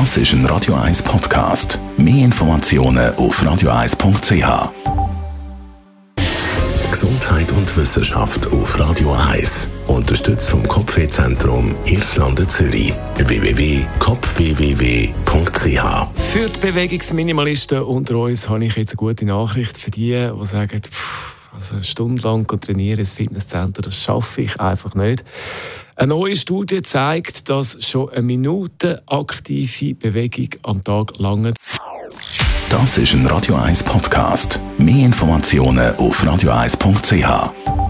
Das ist ein Radio 1 Podcast. Mehr Informationen auf radio1.ch. Gesundheit und Wissenschaft auf Radio 1. Unterstützt vom Kopfwehzentrum Irlande Zürich. www.kopfwww.ch Für die Bewegungsminimalisten unter uns habe ich jetzt eine gute Nachricht für die, die sagen, pff, also stundenlang trainieren ins Fitnesscenter, das schaffe ich einfach nicht. Eine neue Studie zeigt, dass schon eine Minute aktive Bewegung am Tag lange. Das ist ein Radio 1 Podcast. Mehr Informationen auf radio1.ch.